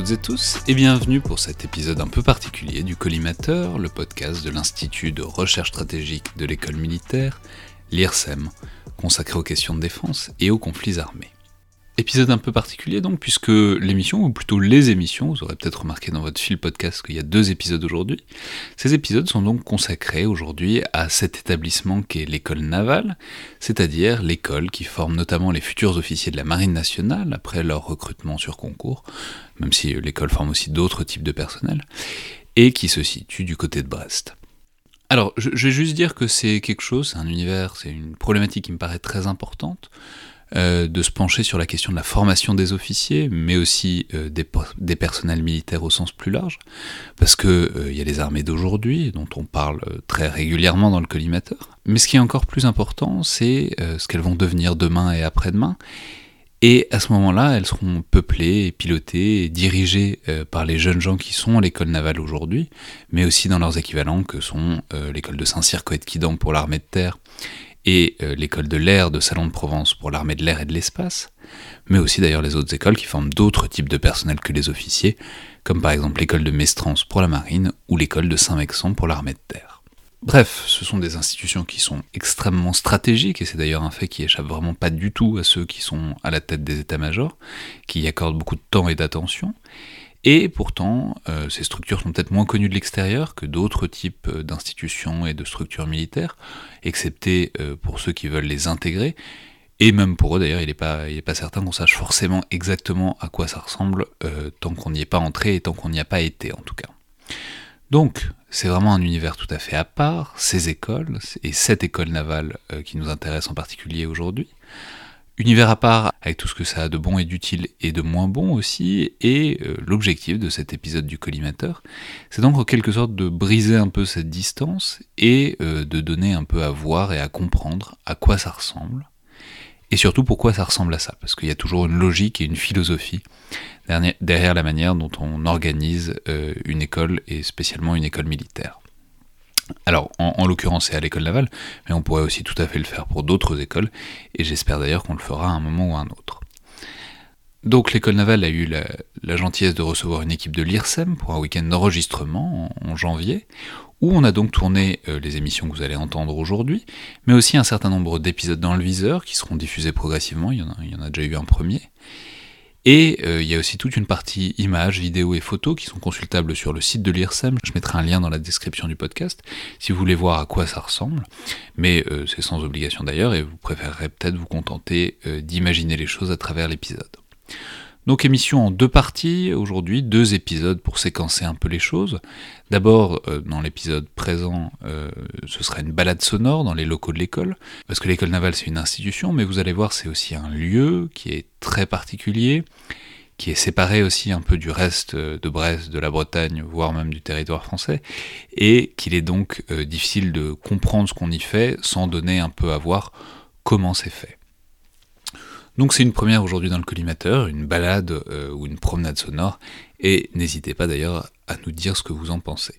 Toutes et tous et bienvenue pour cet épisode un peu particulier du Collimateur, le podcast de l'Institut de recherche stratégique de l'école militaire, l'IRSEM, consacré aux questions de défense et aux conflits armés. Épisode un peu particulier donc, puisque l'émission, ou plutôt les émissions, vous aurez peut-être remarqué dans votre fil podcast qu'il y a deux épisodes aujourd'hui, ces épisodes sont donc consacrés aujourd'hui à cet établissement qu'est l'école navale, c'est-à-dire l'école qui forme notamment les futurs officiers de la Marine nationale après leur recrutement sur concours, même si l'école forme aussi d'autres types de personnel, et qui se situe du côté de Brest. Alors, je, vais juste dire que c'est quelque chose, c'est un univers, c'est une problématique qui me paraît très importante, euh, de se pencher sur la question de la formation des officiers, mais aussi euh, des, personnels militaires au sens plus large, parce que euh, il y a les armées d'aujourd'hui, dont on parle très régulièrement dans le collimateur. Mais ce qui est encore plus important, c'est ce qu'elles vont devenir demain et après-demain. Et à ce moment-là, elles seront peuplées, pilotées dirigées par les jeunes gens qui sont à l'école navale aujourd'hui, mais aussi dans leurs équivalents que sont l'école de Saint-Cyr Coët-Quidan pour l'armée de terre et euh, l'école de l'air de Salon de Provence pour l'armée de l'air et de l'espace, mais aussi d'ailleurs les autres écoles qui forment d'autres types de personnel que les officiers, comme par exemple l'école de Mestrance pour la marine ou l'école de Saint-Mexan pour l'armée de terre. Bref, ce sont des institutions qui sont extrêmement stratégiques, et c'est d'ailleurs un fait qui échappe vraiment pas du tout à ceux qui sont à la tête des états-majors, qui y accordent beaucoup de temps et d'attention, et pourtant, euh, ces structures sont peut-être moins connues de l'extérieur que d'autres types euh, d'institutions et de structures militaires, excepté euh, pour ceux qui veulent les intégrer. Et même pour eux d'ailleurs, il n'est pas, pas certain qu'on sache forcément exactement à quoi ça ressemble tant qu'on n'y est pas entré et tant qu'on n'y a pas été en tout cas. Donc, c'est vraiment un univers tout à fait à part, ces écoles, et cette école navale qui nous intéresse en particulier aujourd'hui. Univers à part avec tout ce que ça a de bon et d'utile et de moins bon aussi, et euh, l'objectif de cet épisode du collimateur, c'est donc en quelque sorte de briser un peu cette distance et euh, de donner un peu à voir et à comprendre à quoi ça ressemble, et surtout pourquoi ça ressemble à ça, parce qu'il y a toujours une logique et une philosophie derrière la manière dont on organise euh, une école, et spécialement une école militaire. Alors, en, l'occurrence, c'est à l'école navale, mais on pourrait aussi tout à fait le faire pour d'autres écoles, et j'espère d'ailleurs qu'on le fera à un moment ou à un autre. Donc, l'école navale a eu la, gentillesse de recevoir une équipe de l'IRSEM pour un week-end d'enregistrement en, janvier, où on a donc tourné euh, les émissions que vous allez entendre aujourd'hui, mais aussi un certain nombre d'épisodes dans le viseur qui seront diffusés progressivement, il y il y en a déjà eu un premier. Et euh, il y a aussi toute une partie images, vidéos et photos qui sont consultables sur le site de l'IRSEM. Je mettrai un lien dans la description du podcast si vous voulez voir à quoi ça ressemble. Mais euh, c'est sans obligation d'ailleurs et vous préférerez peut-être vous contenter euh, d'imaginer les choses à travers l'épisode. Donc émission en deux parties aujourd'hui, deux épisodes pour séquencer un peu les choses. D'abord, euh, dans l'épisode présent, euh, ce sera une balade sonore dans les locaux de l'école, parce que l'école navale c'est une institution, mais vous allez voir c'est aussi un lieu qui est très particulier, qui est séparé aussi un peu du reste de Brest, de la Bretagne, voire même du territoire français, et qu'il est donc euh, difficile de comprendre ce qu'on y fait sans donner un peu à voir comment c'est fait. Donc c'est une première aujourd'hui dans le collimateur, une balade euh, ou une promenade sonore, et n'hésitez pas d'ailleurs à nous dire ce que vous en pensez.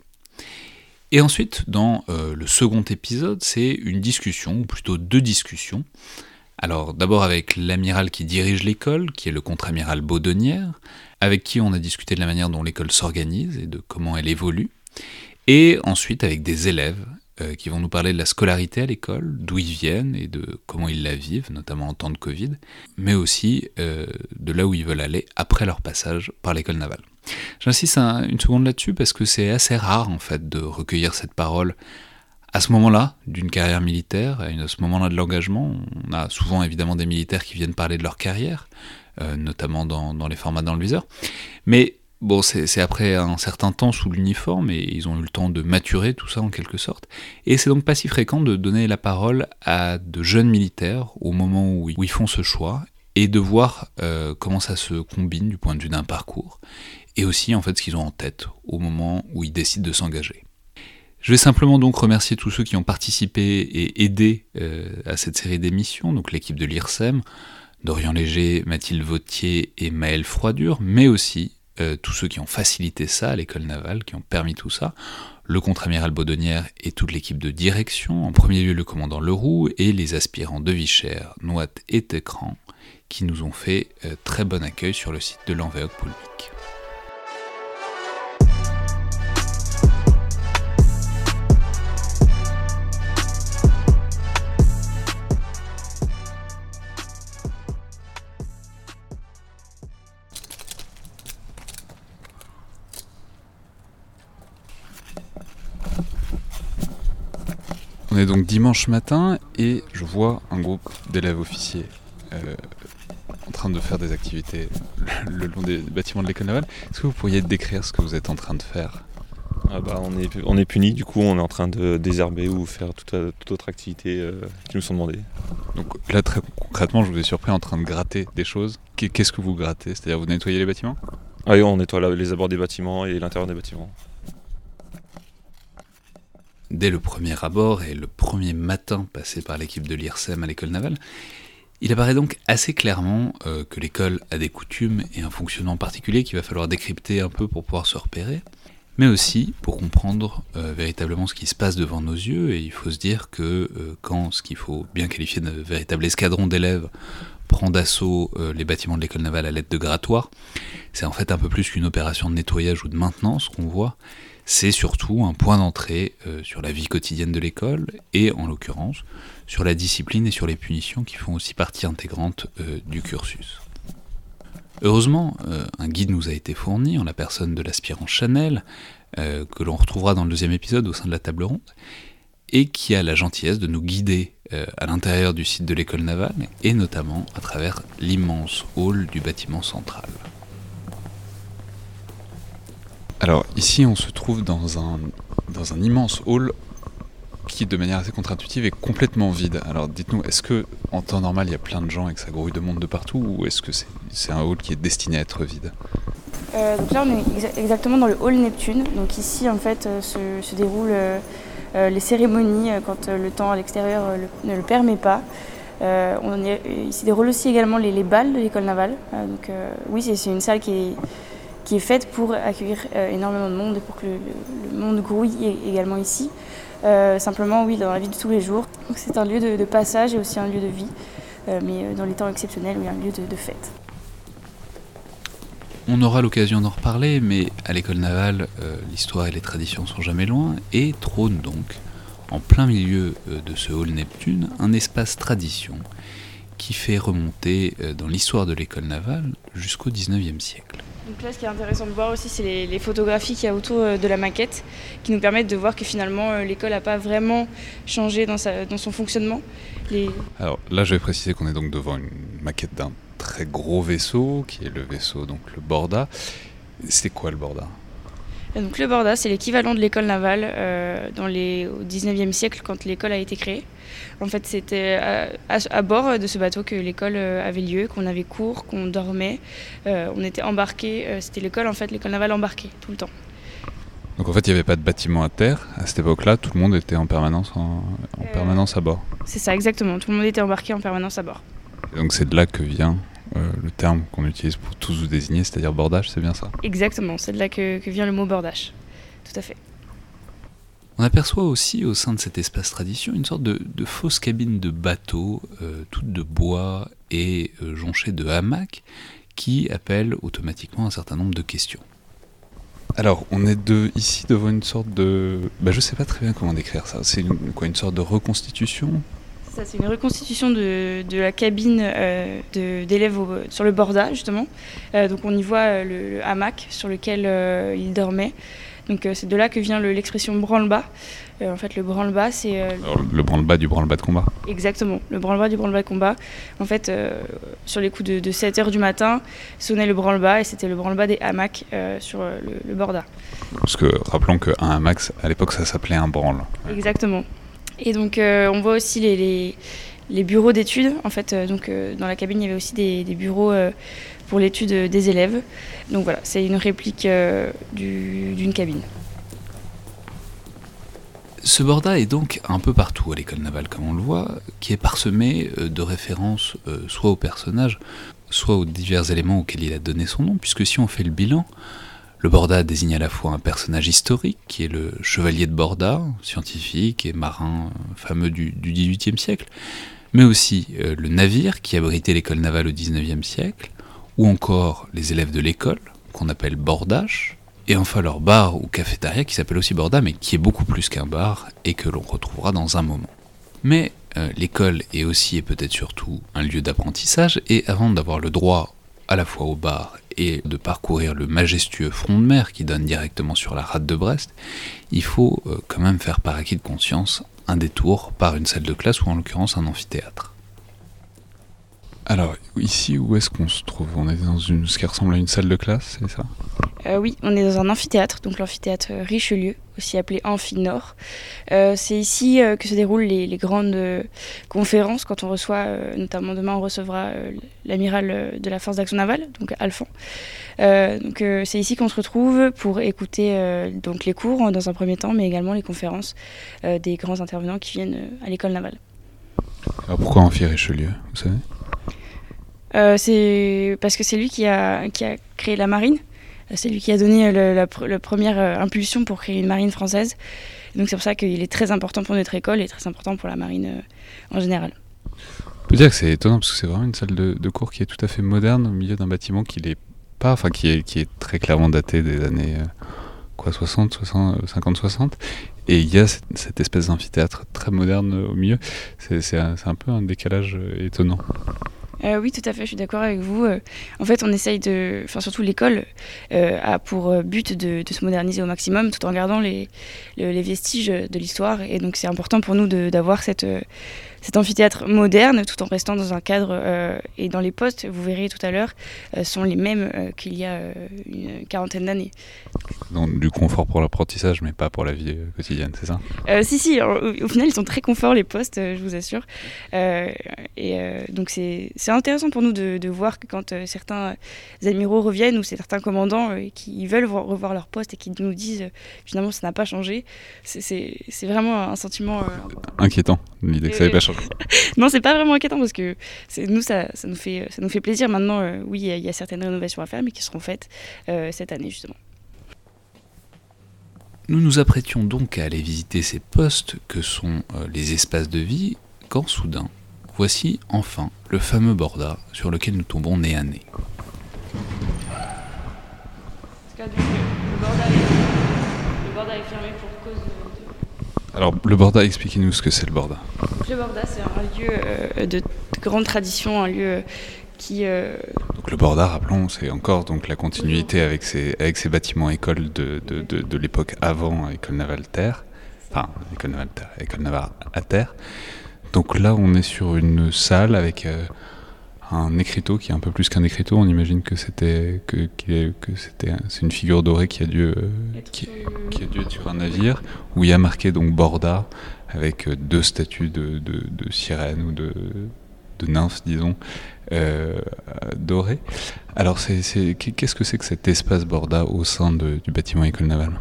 Et ensuite, dans euh, le second épisode, c'est une discussion, ou plutôt deux discussions. Alors d'abord avec l'amiral qui dirige l'école, qui est le contre-amiral Baudonnière, avec qui on a discuté de la manière dont l'école s'organise et de comment elle évolue. Et ensuite avec des élèves euh, qui vont nous parler de la scolarité à l'école, d'où ils viennent et de comment ils la vivent, notamment en temps de Covid, mais aussi euh, de là où ils veulent aller après leur passage par l'école navale. J'insiste une seconde là-dessus parce que c'est assez rare en fait de recueillir cette parole à ce moment-là d'une carrière militaire, à ce moment-là de l'engagement. On a souvent évidemment des militaires qui viennent parler de leur carrière, euh, notamment dans, dans, les formats dans le viseur. Mais Bon, c'est après un certain temps sous l'uniforme et ils ont eu le temps de maturer tout ça en quelque sorte. Et c'est donc pas si fréquent de donner la parole à de jeunes militaires au moment où ils font ce choix et de voir euh, comment ça se combine du point de vue d'un parcours et aussi en fait ce qu'ils ont en tête au moment où ils décident de s'engager. Je vais simplement donc remercier tous ceux qui ont participé et aidé euh, à cette série d'émissions, donc l'équipe de l'IRSEM, Dorian Léger, Mathilde Vautier et Maëlle Froidure, mais aussi euh, tous ceux qui ont facilité ça à l'école navale, qui ont permis tout ça, le contre-amiral Baudonnière et toute l'équipe de direction, en premier lieu le commandant Leroux et les aspirants de Vichère, Noite et Técran, qui nous ont fait euh, très bon accueil sur le site de l'Envéoc Poulmic. Est donc dimanche matin et je vois un groupe d'élèves officiers euh, en train de faire des activités le long des bâtiments de l'école navale. Est-ce que vous pourriez décrire ce que vous êtes en train de faire? Ah bah, on, est, on est puni, du coup on est en train de désherber ou faire toute, autre activité euh, qui nous sont demandées. Donc là très concrètement je vous ai surpris en train de gratter des choses. Qu'est-ce que vous grattez? C'est-à-dire vous nettoyez les bâtiments? Ah oui on nettoie les abords des bâtiments et l'intérieur des bâtiments. Dès le premier abord et le premier matin passé par l'équipe de l'IRSEM à l'école navale, il apparaît donc assez clairement euh, que l'école a des coutumes et un fonctionnement particulier qu'il va falloir décrypter un peu pour pouvoir se repérer mais aussi pour comprendre euh, véritablement ce qui se passe devant nos yeux. Et il faut se dire que euh, quand ce qu'il faut bien qualifier de véritable escadron d'élèves prend d'assaut les bâtiments de l'école navale à l'aide de grattoirs, c'est en fait un peu plus qu'une opération de nettoyage ou de maintenance qu'on voit. C'est surtout un point d'entrée sur la vie quotidienne de l'école et en l'occurrence sur la discipline et sur les punitions qui font aussi partie intégrante du cursus. Heureusement, euh, un guide nous a été fourni en la personne de l'aspirant Chanel, euh, que l'on retrouvera dans le deuxième épisode au sein de la table ronde, et qui a la gentillesse de nous guider euh, à l'intérieur du site de l'école navale, et notamment à travers l'immense hall du bâtiment central. Alors ici on se trouve dans un, immense hall qui, de manière assez contre-intuitive, est complètement vide. Alors dites-nous, est-ce que en temps normal il y a plein de gens et que ça grouille de monde de partout, ou est-ce que c'est un hall qui est destiné à être vide? Euh, donc là, on est exactement dans le hall Neptune. Donc ici, en fait, euh, se, déroulent euh, les cérémonies quand le temps à l'extérieur ne le permet pas. on se déroule aussi également les, les balles de l'école navale. donc oui, c'est une salle qui est, qui est faite pour accueillir énormément de monde et pour que le monde grouille également ici. Euh, simplement, oui, dans la vie de tous les jours. C'est un lieu de, passage et aussi un lieu de vie, euh, mais euh, dans les temps exceptionnels, oui, un lieu de, fête. On aura l'occasion d'en reparler, mais à l'école navale, l'histoire et les traditions sont jamais loin, et trône donc, en plein milieu de ce hall Neptune, un espace tradition qui fait remonter dans l'histoire de l'école navale jusqu'au 19e siècle. Donc là, ce qui est intéressant de voir aussi, c'est les, photographies qu'il y a autour euh, de la maquette, qui nous permettent de voir que finalement, euh, l'école n'a pas vraiment changé dans, son fonctionnement. Alors là, je vais préciser qu'on est donc devant une maquette d'un très gros vaisseau, qui est le vaisseau, donc le Borda. C'est quoi le Borda? Donc le Borda, c'est l'équivalent de l'école navale euh, dans les, au 19e siècle quand l'école a été créée. En fait, c'était à, bord de ce bateau que l'école euh, avait lieu, qu'on avait cours, qu'on dormait. Euh, on était embarqué. c'était l'école, en fait, l'école navale embarquée tout le temps. Donc en fait, il n'y avait pas de bâtiment à terre à cette époque-là. Tout le monde était en permanence, en, permanence à bord. C'est ça, exactement. Tout le monde était embarqué en permanence à bord. donc c'est de là que vient le terme qu'on utilise pour tous vous désigner, c'est-à-dire bordage, c'est bien ça Exactement, c'est de là que, que, vient le mot bordage. Tout à fait. On aperçoit aussi au sein de cet espace tradition une sorte de, fausse cabine de bateau, euh, toute de bois et euh, jonchée de hamacs, qui appelle automatiquement un certain nombre de questions. Alors, on est de, ici devant une sorte de... Bah, je sais pas très bien comment décrire ça. C'est quoi, une sorte de reconstitution ça, c'est une reconstitution de, la cabine euh, d'élèves sur le borda, justement. donc, on y voit le, hamac sur lequel ils dormaient. Donc euh, c'est de là que vient l'expression branle-bas. Euh, en fait, le branle-bas, c'est. Euh, le branle-bas du branle-bas de combat Exactement, le branle-bas du branle-bas de combat. En fait, sur les coups de, 7 h du matin, sonnait le branle-bas et c'était le branle-bas des hamacs sur le, borda. Parce que rappelons qu'un hamac, à l'époque, ça s'appelait un branle. Exactement. Et donc, on voit aussi les, bureaux d'études. En fait, donc, dans la cabine, il y avait aussi des, bureaux pour l'étude des élèves. Donc voilà, c'est une réplique euh, d'une cabine. Ce borda est donc un peu partout à l'école navale, comme on le voit, qui est parsemé euh, de références euh, soit aux personnages, soit aux divers éléments auxquels il a donné son nom, puisque si on fait le bilan, le Borda désigne à la fois un personnage historique, qui est le chevalier de Borda, scientifique et marin fameux du XVIIIe siècle, mais aussi le navire qui abritait l'école navale au XIXe siècle, ou encore les élèves de l'école, qu'on appelle bordage, et enfin leur bar ou cafétéria qui s'appelle aussi borda, mais qui est beaucoup plus qu'un bar et que l'on retrouvera dans un moment. Mais euh, l'école est aussi et peut-être surtout un lieu d'apprentissage, et avant d'avoir le droit à la fois au bar et de parcourir le majestueux front de mer qui donne directement sur la rade de Brest, il faut euh, quand même faire par acquis de conscience un détour par une salle de classe ou en l'occurrence un amphithéâtre. Alors ici, où est-ce qu'on se trouve? On est dans une, ce qui ressemble à une salle de classe, c'est ça? Euh, oui, on est dans un amphithéâtre, donc l'amphithéâtre Richelieu, aussi appelé Amphi Nord. Euh, c'est ici euh, que se déroulent les, les grandes conférences quand on reçoit, notamment demain on recevra l'amiral de la force d'action navale, donc Alphand. Donc c'est ici qu'on se retrouve pour écouter donc les cours en- dans un premier temps, mais également les conférences des grands intervenants qui viennent à l'école navale. Alors pourquoi Amphi Richelieu, vous savez? C'est parce que c'est lui qui a, qui a créé la marine. Euh, C'est lui qui a donné euh, la, pr- la première euh, impulsion pour créer une marine française. Donc c'est pour ça qu'il est très important pour notre école et très important pour la marine euh, en général. On peut dire que c'est étonnant parce que c'est vraiment une salle de, cours qui est tout à fait moderne au milieu d'un bâtiment qui est pas, enfin qui est, qui est très clairement daté des années euh, quoi 60, 60, 50, 60. Et il y a cette, espèce d'amphithéâtre très moderne euh, au milieu. C'est un, un peu un décalage euh, étonnant. Euh, oui, tout à fait, je suis d'accord avec vous. Euh, en fait, on essaye de. Enfin, surtout l'école euh, a pour but de, se moderniser au maximum tout en gardant les, le- les vestiges de l'histoire. Et donc, c'est important pour nous d'avoir cette. Cet amphithéâtre moderne tout en restant dans un cadre euh, et dans les postes, vous verrez tout à l'heure, euh, sont les mêmes euh, qu'il y a une quarantaine d'années. Donc du confort pour l'apprentissage, mais pas pour la vie quotidienne, c'est ça? Si, si, au, au final, ils sont très confort, les postes, je vous assure. Et donc, c'est intéressant pour nous de, de voir que quand certains admiraux reviennent ou certains commandants qui veulent vo- revoir leur poste et qui nous disent finalement ça n'a pas changé, c'est- vraiment un sentiment. Inquiétant, l'idée que ça n'avait pas changé. non, c'est pas vraiment inquiétant parce que nous, ça, ça, nous fait, ça nous fait plaisir. Maintenant, euh, oui, il y a- il y, a certaines rénovations à faire, mais qui seront faites euh, cette année justement. Nous nous apprêtions donc à aller visiter ces postes que sont euh, les espaces de vie, quand soudain, voici enfin le fameux borda sur lequel nous tombons nez à nez. le Borda est fermé pour cause de, Alors le borda, expliquez-nous ce que c'est le borda. Le Borda, c'est un lieu euh, de, de grande tradition, un lieu qui. euh, Donc le borda, rappelons, c'est encore donc la continuité avec ces, avec ces bâtiments écoles de, de, de, de l'époque avant École navale terre, enfin École navale École navale à terre. Donc là, on est sur une salle avec euh, un écriteau qui est un peu plus qu'un écriteau. On imagine que c'était que, c'était c'est une figure dorée qui a dû euh, qui, qui a dû être sur un navire où il y a marqué donc Borda avec euh, deux statues de, de, de sirènes ou de, de nymphes, disons, euh, dorées. Alors, qu'est-ce que c'est que cet espace Borda au sein de- du bâtiment école navale?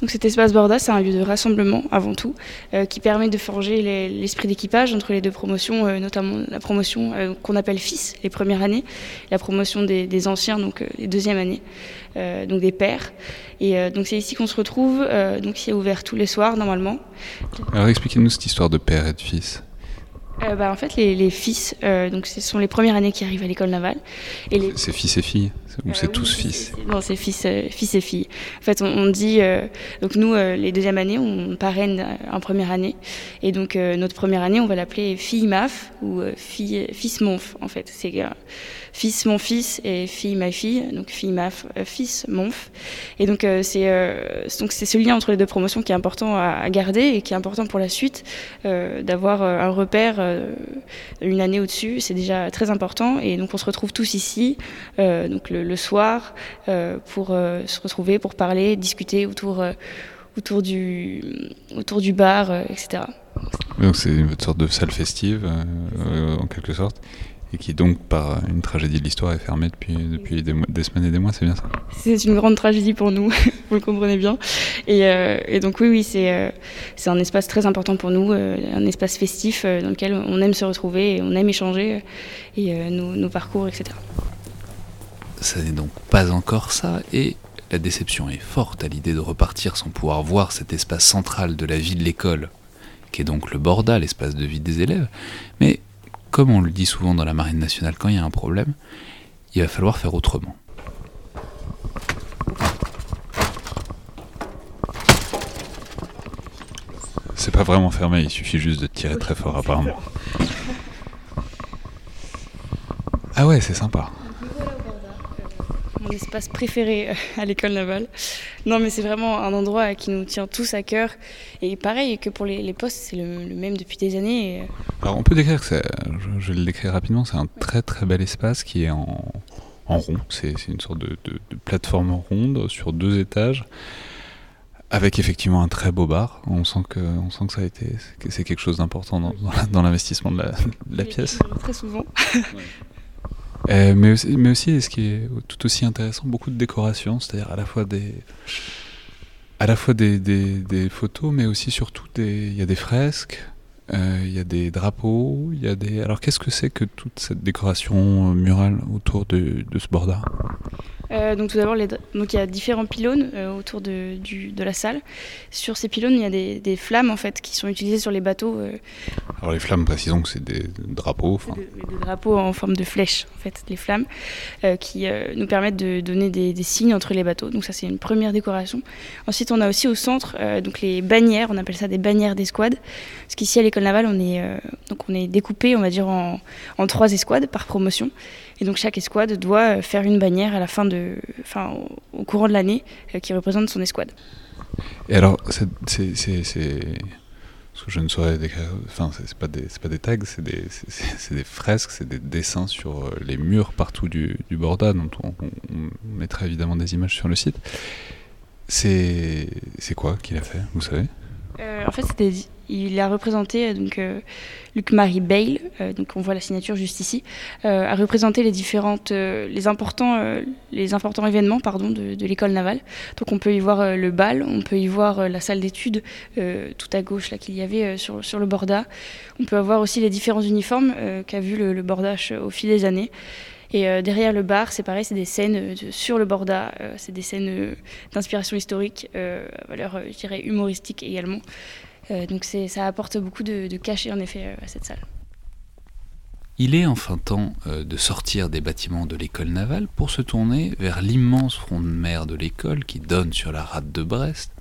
Donc cet espace Borda, c'est un lieu de rassemblement avant tout, euh, qui permet de forger les- l'esprit d'équipage entre les deux promotions, euh, notamment la promotion euh, qu'on appelle fils, les premières années, la promotion des, des anciens, donc les deuxièmes années, donc des pères. Et donc c'est ici qu'on se retrouve, donc c'est ouvert tous les soirs normalement. Alors, expliquez-nous cette histoire de père et de fils. Euh, bah, en fait, les, les fils, euh, donc ce sont les premières années qui arrivent à l'école navale, et les C'est fils et filles Ou Euh, c'est oui, tous fils c'est- Non, c'est fils, euh, fils et filles. En fait, on, on dit. euh, donc, nous, euh, les deuxièmes années, on parraine en première année. Et donc, euh, notre première année, on va l'appeler fille MAF ou fille, fils MONF, en fait. C'est euh, fils mon fils et fille ma fille. Donc, fille MAF, euh, fils MONF. Et donc, euh, c'est euh, donc c'est ce lien entre les deux promotions qui est important à, garder et qui est important pour la suite. D'avoir un repère une année au-dessus, c'est déjà très important. Et donc, on se retrouve tous ici. Donc le, soir pour se retrouver, pour parler, discuter autour, autour, du, autour du bar, etc. Donc, c'est une sorte de salle festive, en quelque sorte, et qui, donc, par une tragédie de l'histoire, est fermée depuis, depuis des, mois- des semaines et des mois, c'est bien ça? C'est une grande tragédie pour nous, vous le comprenez bien. Et, euh, et donc oui, oui, c'est euh, c'est un espace très important pour nous, euh, un espace festif euh, dans lequel on aime se retrouver, et on aime échanger euh, et euh, nos, nos parcours, etc. Ça n'est donc pas encore ça, et la déception est forte à l'idée de repartir sans pouvoir voir cet espace central de la vie de l'école, qui est donc le Borda, l'espace de vie des élèves. Mais, comme on le dit souvent dans la Marine nationale quand il y a un problème, il va falloir faire autrement. C'est pas vraiment fermé, il suffit juste de tirer très fort apparemment. Ah ouais, c'est sympa. Mon espace préféré euh, à l'école navale. Non, mais c'est vraiment un endroit qui nous tient tous à cœur. Et pareil que pour les, postes, c'est le, même depuis des années. Euh. Alors on peut décrire que je, je vais le décrire rapidement, c'est un très très bel espace qui est en, rond. C'est une sorte de, plateforme ronde sur deux étages. Avec effectivement un très beau bar, on sent que, on sent que ça a été, que c'est quelque chose d'important dans, dans l'investissement de la, de la pièce. Très souvent. Euh, mais, aussi, mais aussi, ce qui est tout aussi intéressant, beaucoup de décorations, c'est-à-dire à la fois des, à la fois des, des, des, photos, mais aussi surtout il y a des fresques, euh, il y a des drapeaux, il y a des. Alors qu'est-ce que c'est que toute cette décoration murale autour de, de ce bord d'art? Euh, donc tout d'abord, donc il y a différents pylônes euh, autour de, du, de, la salle. Sur ces pylônes, il y a des, des, flammes en fait qui sont utilisées sur les bateaux. Euh. Alors les flammes, précisons que c'est des drapeaux. Des, des, drapeaux en forme de flèche en fait, les flammes qui nous permettent de donner des, signes entre les bateaux. Donc ça c'est une première décoration. Ensuite, on a aussi au centre donc les bannières. On appelle ça des bannières d'escouade. Parce qu'ici à l'école navale, on est donc on est découpé, on va dire en, en trois escouades par promotion. Et donc chaque escouade doit faire une bannière à la fin de, enfin, au courant de l'année euh, qui représente son escouade. Et alors, c'est, ce que je ne saurais décrire, enfin, c'est pas pas des tags, c'est des, des, fresques, c'est des dessins sur euh, les murs partout du, du Borda, dont on, mettra évidemment des images sur le site. C'est, quoi qu'il a fait, vous savez? euh, En fait, il a représenté, euh, donc euh, Luc-Marie Bale, euh, donc on voit la signature juste ici, a représenté les différentes, les importants, les importants événements pardon, de, l'école navale. Donc on peut y voir le bal, on peut y voir la salle d'études tout à gauche là qu'il y avait sur, sur le borda. On peut avoir aussi les différents uniformes qu'a vu le, le bordage au fil des années. Et derrière le bar, c'est pareil, c'est des scènes sur le borda, c'est des scènes d'inspiration historique, valeur, je dirais, humoristique également. Euh, donc ça apporte beaucoup de, cachet en effet euh, à cette salle. Il est enfin temps euh, de sortir des bâtiments de l'école navale pour se tourner vers l'immense front de mer de l'école qui donne sur la rade de Brest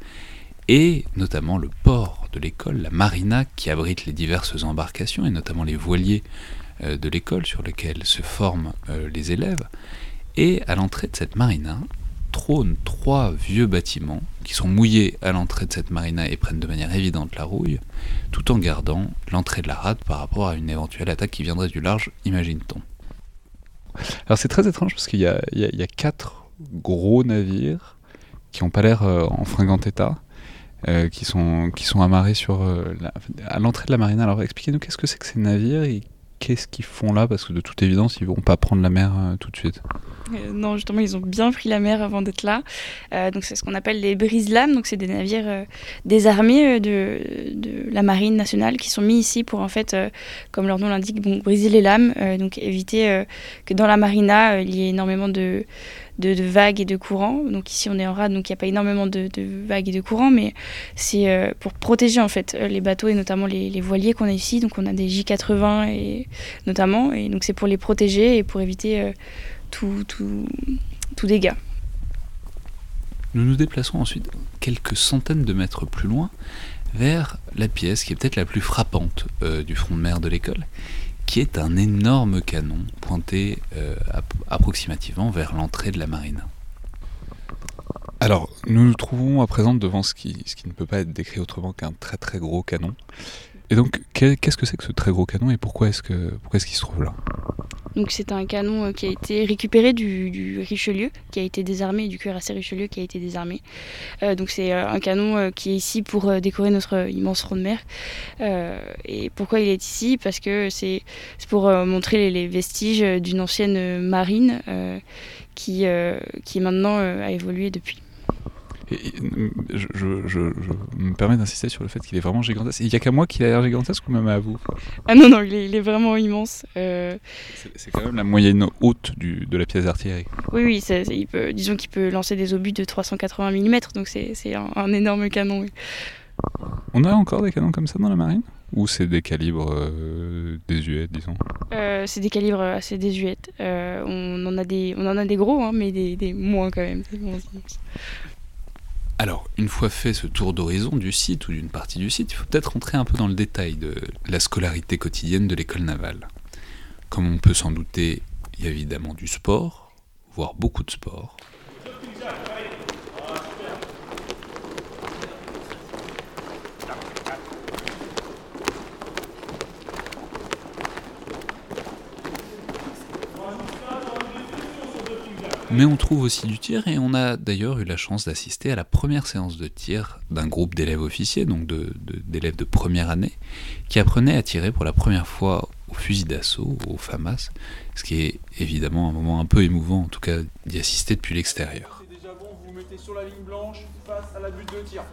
et notamment le port de l'école, la marina qui abrite les diverses embarcations et notamment les voiliers de l'école sur lesquels se forment les élèves. Et à l'entrée de cette marina, trônent trois vieux bâtiments qui sont mouillés à l'entrée de cette marina et prennent de manière évidente la rouille, tout en gardant l'entrée de la rade par rapport à une éventuelle attaque qui viendrait du large, imagine-t-on. Alors c'est très étrange parce qu'il y, a quatre gros navires qui n'ont pas l'air euh, en fringant état. Euh, qui, sont, qui sont amarrés sur, euh, à l'entrée de la marina. Alors expliquez-nous qu'est-ce que c'est que ces navires qu'est-ce qu'ils font là Parce que de toute évidence, ils vont pas prendre la mer tout de suite. Euh, non, justement, ils ont bien pris la mer avant d'être là. Euh, donc, c'est ce qu'on appelle les brise-lames. Donc, c'est des navires euh, désarmés de, de, la marine nationale qui sont mis ici pour, en fait, comme leur nom l'indique, briser les lames. donc, éviter que dans la marina, il y ait énormément de, de, vagues et de courants. Donc, ici, on est en rade, donc il n'y a pas énormément de, vagues et de courants, mais c'est pour protéger, en fait, les bateaux et notamment les, voiliers qu'on a ici. Donc, on a des J80 et, notamment. Et donc, c'est pour les protéger et pour éviter tout, tout, dégât. Nous nous déplaçons ensuite quelques centaines de mètres plus loin vers la pièce qui est peut-être la plus frappante euh, du front de mer de l'école, qui est un énorme canon pointé euh, approximativement vers l'entrée de la marine. Alors, nous nous trouvons à présent devant ce qui, ce qui ne peut pas être décrit autrement qu'un très très gros canon. Et donc, qu'est-ce que c'est que ce très gros canon et pourquoi est-ce qu'il se trouve là? Donc c'est un canon euh, qui a été récupéré du, Richelieu, qui a été désarmé, du cuirassé Richelieu qui a été désarmé. Euh, donc c'est euh, un canon qui est ici pour décorer notre immense front de mer. et pourquoi il est ici? Parce que c'est pour montrer les, vestiges d'une ancienne marine qui, qui maintenant a évolué depuis je, me permets d'insister sur le fait qu'il est vraiment gigantesque. Il n'y a qu'à moi qu'il a l'air gigantesque ou même à vous Ah non, non, il est, vraiment immense. Euh. C'est quand même la moyenne haute du, de la pièce d'artillerie. Oui, oui, il peut, disons qu'il peut lancer des obus de 380 mm, donc c'est un, énorme canon. On a encore des canons comme ça dans la marine? Ou c'est des calibres euh, désuets, disons? Euh, C'est des calibres assez désuets. on, en a des, on en a des gros, hein, mais des, des moins quand même. Alors, une fois fait ce tour d'horizon du site ou d'une partie du site, il faut peut-être rentrer un peu dans le détail de la scolarité quotidienne de l'école navale. Comme on peut s'en douter, il y a évidemment du sport. voire beaucoup de sport. Mais on trouve aussi du tir et on a d'ailleurs eu la chance d'assister à la première séance de tir d'un groupe d'élèves officiers, donc d'élèves de, première année, qui apprenaient à tirer pour la première fois au fusil d'assaut, au FAMAS, ce qui est évidemment un moment un peu émouvant, en tout cas d'y assister depuis l'extérieur. Déjà bon, vous vous mettez sur la ligne blanche à la butte de tir.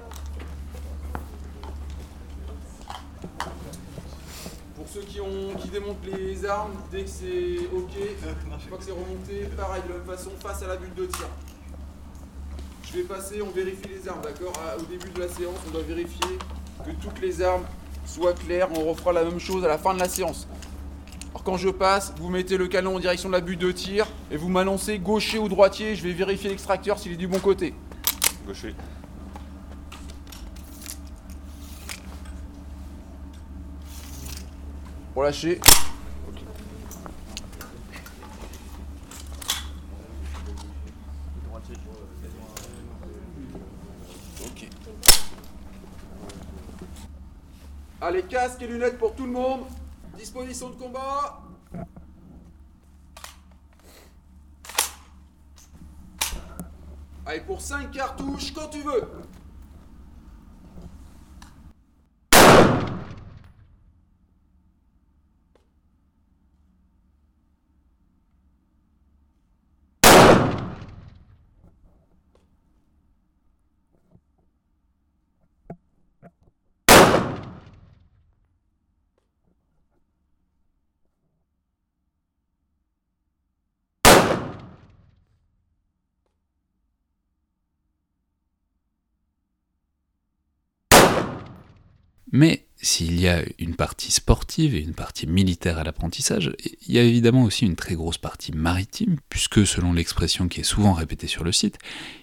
Pour ceux qui, ont, qui démontent les armes, dès que c'est ok, une fois que c'est remonté, pareil, de la même façon, face à la butte de tir. Je vais passer, on vérifie les armes, d'accord? Au début de la séance, on doit vérifier que toutes les armes soient claires. On refera la même chose à la fin de la séance. Alors quand je passe, vous mettez le canon en direction de la butte de tir et vous m'annoncez gaucher ou droitier. Je vais vérifier l'extracteur s'il est du bon côté. Gaucher. Relâchez. Ok. Allez, casque et lunettes pour tout le monde. Disposition de combat. Allez, pour 5 cartouches, quand tu veux. Mais s'il y a une partie sportive et une partie militaire à l'apprentissage, il y a évidemment aussi une très grosse partie maritime, puisque selon l'expression qui est souvent répétée sur le site,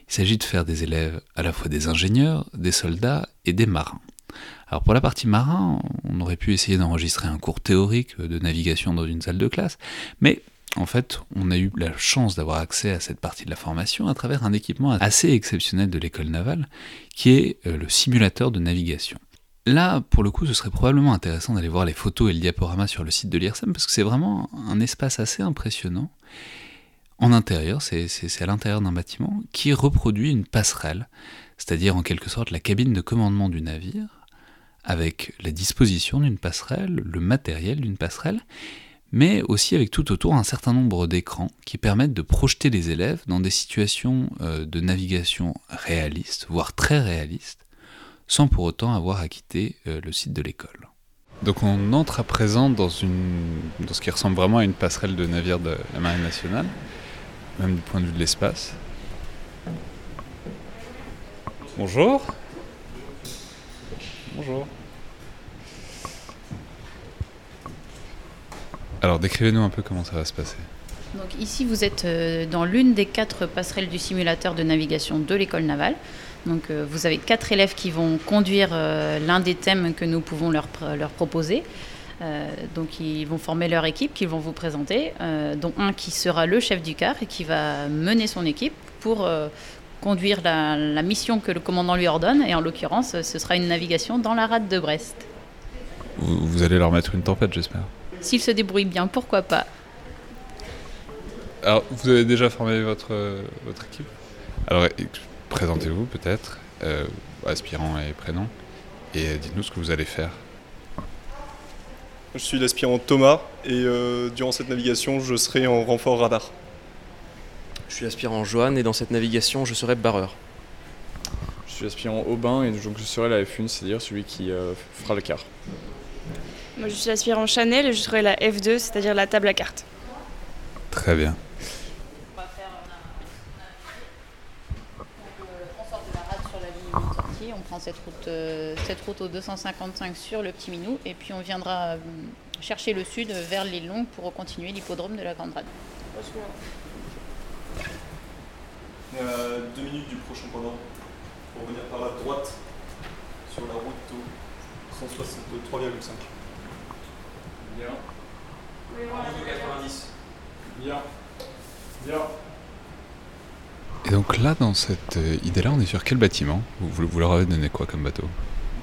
il s'agit de faire des élèves à la fois des ingénieurs, des soldats et des marins. Alors pour la partie marin, on aurait pu essayer d'enregistrer un cours théorique de navigation dans une salle de classe, mais en fait, on a eu la chance d'avoir accès à cette partie de la formation à travers un équipement assez exceptionnel de l'école navale, qui est euh, le simulateur de navigation. Là, pour le coup, ce serait probablement intéressant d'aller voir les photos et le diaporama sur le site de l'IRSEM, parce que c'est vraiment un espace assez impressionnant. En intérieur, c'est à l'intérieur d'un bâtiment qui reproduit une passerelle, c'est-à-dire en quelque sorte la cabine de commandement du navire, avec la disposition d'une passerelle, le matériel d'une passerelle, mais aussi avec tout autour un certain nombre d'écrans qui permettent de projeter les élèves dans des situations euh, de navigation réalistes, voire très réalistes, sans pour autant avoir à quitter euh, le site de l'école. Donc on entre à présent dans, une, dans ce qui ressemble vraiment à une passerelle de navire de la Marine nationale, même du point de vue de l'espace. Bonjour. Bonjour. Alors décrivez-nous un peu comment ça va se passer. Donc ici vous êtes euh, dans l'une des quatre passerelles du simulateur de navigation de l'école navale. Donc euh, vous avez quatre élèves qui vont conduire euh, l'un des thèmes que nous pouvons leur, leur proposer. Euh, donc ils vont former leur équipe qu'ils vont vous présenter, dont un qui sera le chef du car et qui va mener son équipe pour conduire la, la, mission que le commandant lui ordonne. Et en l'occurrence, ce sera une navigation dans la rade de Brest. Vous, vous allez leur mettre une tempête, j'espère. S'ils se débrouillent bien, pourquoi pas Alors, vous avez déjà formé votre, votre équipe Alors, Présentez-vous peut-être, euh, aspirant et prénom, et dites-nous ce que vous allez faire. Je suis l'aspirant Thomas et euh, durant cette navigation, je serai en renfort radar. Je suis l'aspirant Johan et dans cette navigation, je serai barreur. Je suis l'aspirant Aubin et donc je serai la F1, c'est-à-dire celui qui euh, fera le quart. Moi je suis l'aspirant Chanel et je serai la F2, c'est-à-dire la table à cartes. Très bien. On prend cette route, euh, cette route au 255 sur le Petit Minou et puis on viendra euh, chercher le sud vers l'île Longue pour continuer l'hippodrome de la Grande Rade. On est à deux minutes du prochain pendant pour venir par la droite sur la route au 163,5. Bien. 90. Bien. Bien. Et donc là, dans cette euh, idée-là, on est sur quel bâtiment? Vous, vous leur avez donné quoi comme bateau?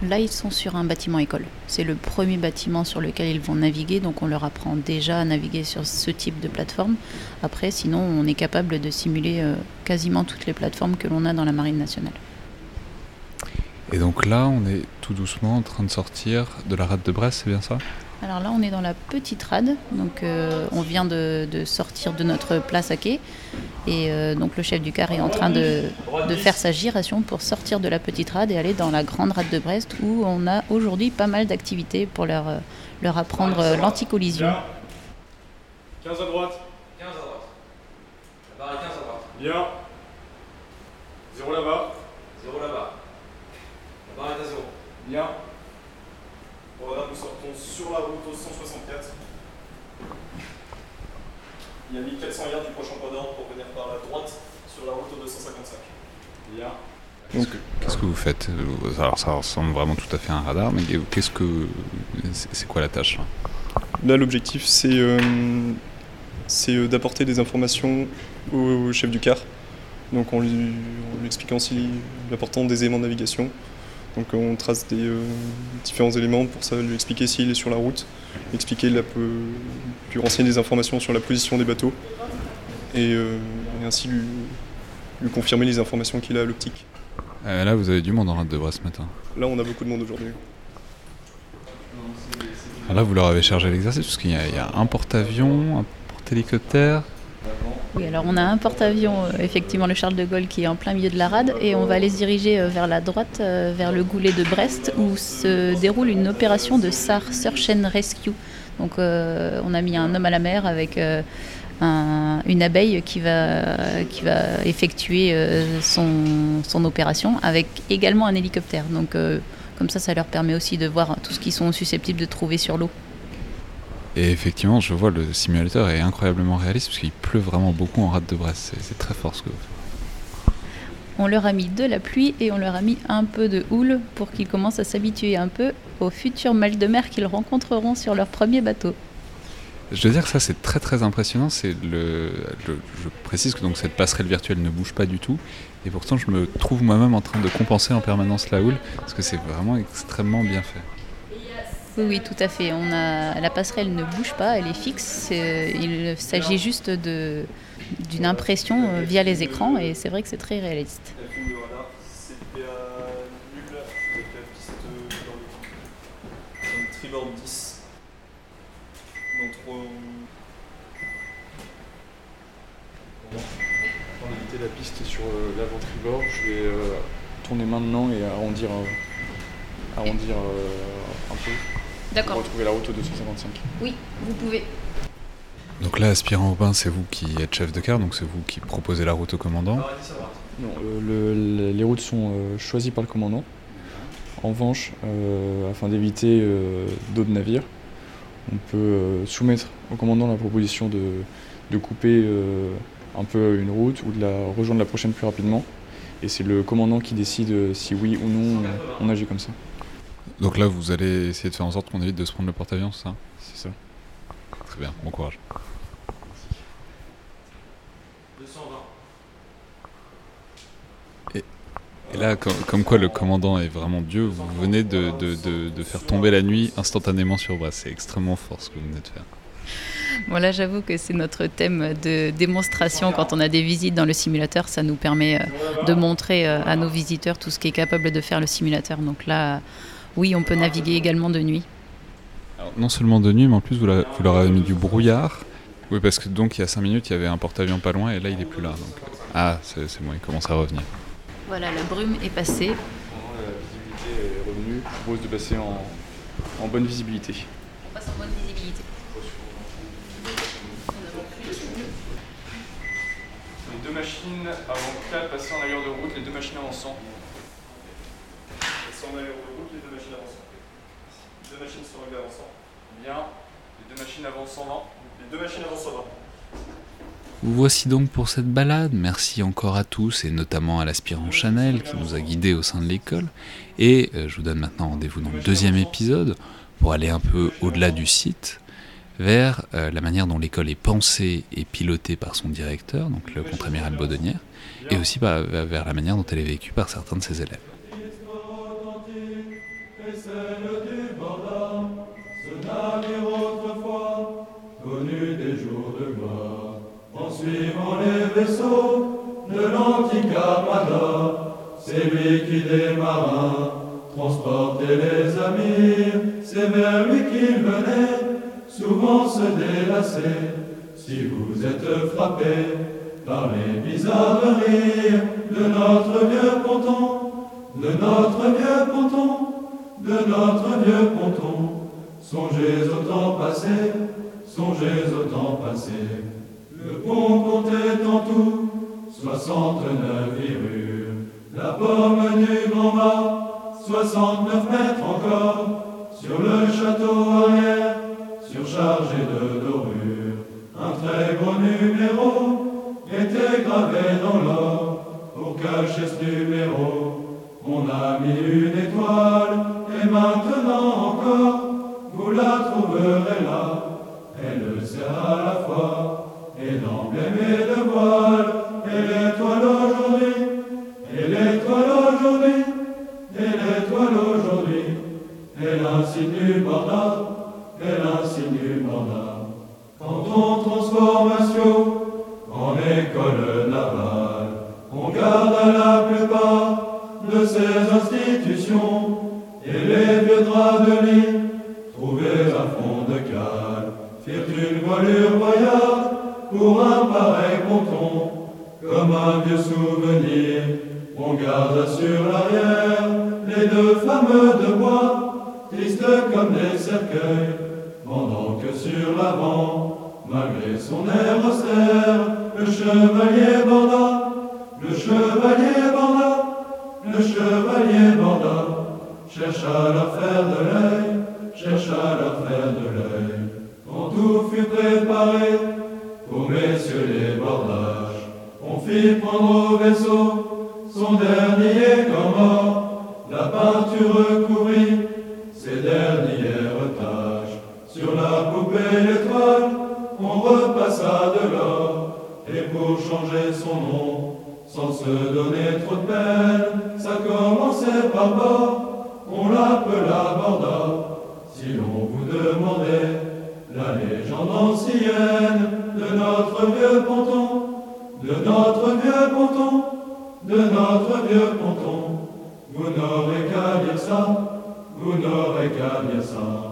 Là, ils sont sur un bâtiment école. C'est le premier bâtiment sur lequel ils vont naviguer, donc on leur apprend déjà à naviguer sur ce type de plateforme. Après, sinon, on est capable de simuler euh, quasiment toutes les plateformes que l'on a dans la marine nationale. Et donc là, on est tout doucement en train de sortir de la rade de Brest, c'est bien ça? Alors là, on est dans la petite rade, donc euh, on vient de, de sortir de notre place à quai. Et euh, donc le chef du car est en train de, de faire sa giration pour sortir de la petite rade et aller dans la grande rade de Brest où on a aujourd'hui pas mal d'activités pour leur, euh, leur apprendre l'anticollision. 15 à droite. 15 à droite. La barre est 15 à droite. Bien. 0 là-bas. 0 là-bas. La barre est à 0. Bien. Bon, là, nous sortons sur la route au 164. Il y a 1400 yards du prochain point d'ordre pour venir par la droite sur la route au 255. Bien. Qu'est-ce que, qu'est-ce que vous faites? Alors ça ressemble vraiment tout à fait à un radar, mais qu'est-ce que c'est quoi la tâche là? L'objectif, c'est euh, c'est, euh, d'apporter des informations au, au chef du car. Donc, en lui, en lui expliquant si, lui apportant des éléments de navigation. Donc, on trace des euh, différents éléments pour ça, lui expliquer s'il est sur la route, expliquer la, lui renseigner des informations sur la position des bateaux et, euh, et ainsi lui, lui confirmer les informations qu'il a à l'optique. Euh, Là, vous avez du monde en rade de Brest ce matin. Là, on a beaucoup de monde aujourd'hui. Alors là, vous leur avez chargé l'exercice parce qu'il y a un porte-avions, un porte-hélicoptère. Oui, alors on a un porte-avions, euh, effectivement le Charles de Gaulle, qui est en plein milieu de la rade, et on va les diriger euh, vers la droite, euh, vers le goulet de Brest, où se déroule une opération de SAR, Search and Rescue. Donc on a mis un homme à la mer avec un- une abeille qui va, effectuer son, opération, avec également un hélicoptère. Donc comme ça, ça leur permet aussi de voir tout ce qu'ils sont susceptibles de trouver sur l'eau. Et effectivement, je vois le simulateur est incroyablement réaliste parce qu'il pleut vraiment beaucoup en rade de Brest. C'est- très fort ce que vous faites. On leur a mis de la pluie et on leur a mis un peu de houle pour qu'ils commencent à s'habituer un peu aux futurs mal de mer qu'ils rencontreront sur leur premier bateau. Je dois dire que ça c'est très très impressionnant. C'est le, le- je précise que donc cette passerelle virtuelle ne bouge pas du tout, et pourtant je me trouve moi-même en train de compenser en permanence la houle parce que c'est vraiment extrêmement bien fait. Oui, oui, tout à fait. On a, la passerelle ne bouge pas, elle est fixe. Il s'agit juste d'une impression euh, via les écrans et c'est vrai que c'est très réaliste. Tribord 10. Dans trois. Pour éviter la piste sur euh, l'avant-tribord, je vais euh, tourner maintenant et arrondir, arrondir un peu pour retrouver la route au 255. Oui, vous pouvez. Donc là, aspirant Aubin, c'est vous qui êtes chef de car, donc c'est vous qui proposez la route au commandant. Barre est 10 à droite. Non, euh, le- le- les routes sont euh, choisies par le commandant. En revanche, euh, afin d'éviter euh, d'autres navires, on peut euh, soumettre au commandant la proposition de, de couper euh, un peu une route ou de la rejoindre la prochaine plus rapidement. Et c'est le commandant qui décide si oui ou non on, on agit comme ça. Donc là, vous allez essayer de faire en sorte qu'on évite de se prendre le porte-avions, ça C'est ça. Très bien, bon courage. 220. Et là, com- comme quoi le commandant est vraiment Dieu, vous venez de, de- de- de faire tomber la nuit instantanément sur Brest. C'est extrêmement fort ce que vous venez de faire. Bon là j'avoue que c'est notre thème de démonstration quand on a des visites dans le simulateur, ça nous permet euh, de montrer euh, à nos visiteurs tout ce qu'est capable de faire le simulateur. Donc là, oui, on peut naviguer également de nuit. Alors, non seulement de nuit, mais en plus vous, la- vous leur avez mis du brouillard. Oui, parce que donc il y a 5 minutes, il y avait un porte-avions pas loin et là il est plus là. Donc, euh, ah, c'est c'est bon, il commence à revenir. Voilà, la brume est passée. La visibilité est revenue, je propose de passer en, en bonne visibilité. On passe en bonne visibilité. Les deux machines avant 4 passer en arrière de route, les deux machines avançant. De route, les deux machines. Les deux machines sont arrivées avançant. Bien. Les deux machines avançant. Les deux machines avancent avant. Vous voici donc pour cette balade. Merci encore à tous et notamment à l'aspirant Chanel qui nous a guidés au sein de l'école. Et euh, je vous donne maintenant rendez-vous dans le deuxième épisode pour aller un peu au-delà du site. vers euh, la manière dont l'école est pensée et pilotée par son directeur, donc le contre-amiral Baudonnière, et aussi bah, vers la manière dont elle est vécue par certains de ses élèves. Vaisseaux de l'antique armada, c'est lui qui des marins transportait les amis, c'est vers lui qu'il venait souvent se délasser. Si vous êtes frappé par les bizarreries de notre vieux ponton, de notre vieux ponton, de notre vieux ponton, songez au temps passé, songez au temps passé. Le pont comptait en tout 69 virures, la pomme du grand mât, 69 mètres encore, sur le château arrière, surchargé de dorures. Un très gros numéro était gravé dans l'or, pour cacher ce numéro, on a mis une étoile, et maintenant encore, vous la trouverez là, elle sert à la fois et l'emblème et le voile, et l'étoile aujourd'hui, et l'étoile aujourd'hui, et l'étoile aujourd'hui, et l'insigne du Borda, et l'insigne du Borda. Quand on transformation en école navale, on garde la plupart de ces institutions, et les vieux draps de lit, trouvés à fond de cale, firent une voilure royale pour un pareil ponton, comme un vieux souvenir. On garde sur l'arrière les deux fameux de bois, tristes comme des cercueils, pendant que sur l'avant, malgré son air austère, le chevalier Banda, le chevalier Banda, le chevalier Banda, cherche à leur de l'œil, cherche à leur de l'œil. Quand tout fut préparé, pour messieurs les bordages, on fit prendre au vaisseau son dernier corps mort, la peinture couvrit ses dernières tâches. Sur la poupée l'étoile, on repassa de l'or, et pour changer son nom, sans se donner trop de peine, ça commençait par bord, on l'appela Borda. Si l'on vous demandait la légende ancienne de notre vieux ponton, de notre vieux ponton, de notre vieux ponton. Vous n'aurez qu'à dire ça, vous n'aurez qu'à dire ça.